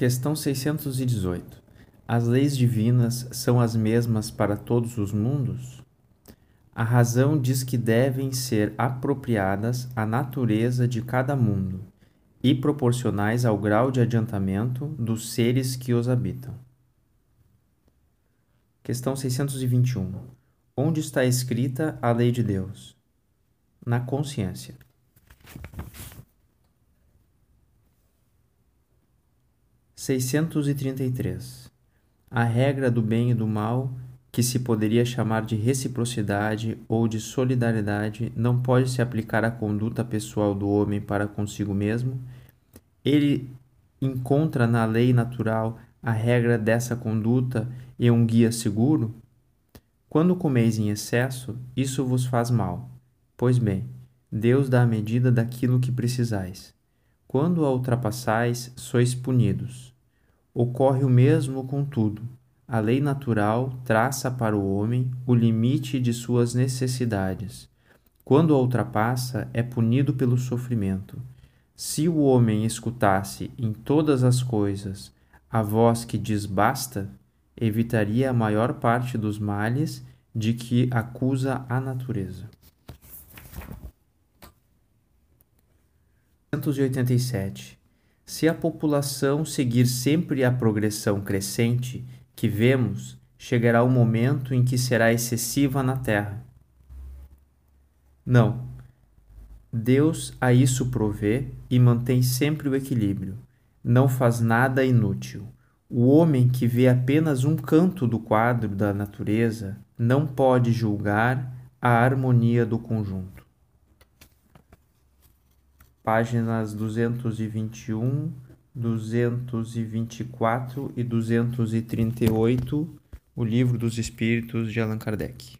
Questão 618. As leis divinas são as mesmas para todos os mundos? A razão diz que devem ser apropriadas à natureza de cada mundo e proporcionais ao grau de adiantamento dos seres que os habitam. Questão 621. Onde está escrita a lei de Deus? Na consciência. 633. A regra do bem e do mal, que se poderia chamar de reciprocidade ou de solidariedade, não pode se aplicar à conduta pessoal do homem para consigo mesmo. Ele encontra na lei natural a regra dessa conduta e um guia seguro? Quando comeis em excesso, isso vos faz mal. Pois bem, Deus dá a medida daquilo que precisais. Quando a ultrapassais, sois punidos. Ocorre o mesmo com tudo. A lei natural traça para o homem o limite de suas necessidades. Quando a ultrapassa, é punido pelo sofrimento. Se o homem escutasse em todas as coisas a voz que diz basta, evitaria a maior parte dos males de que acusa a natureza. 187. Se a população seguir sempre a progressão crescente que vemos, chegará o momento em que será excessiva na Terra. Não. Deus a isso provê e mantém sempre o equilíbrio. Não faz nada inútil. O homem que vê apenas um canto do quadro da natureza não pode julgar a harmonia do conjunto páginas 221, 224 e 238, o Livro dos Espíritos de Allan Kardec.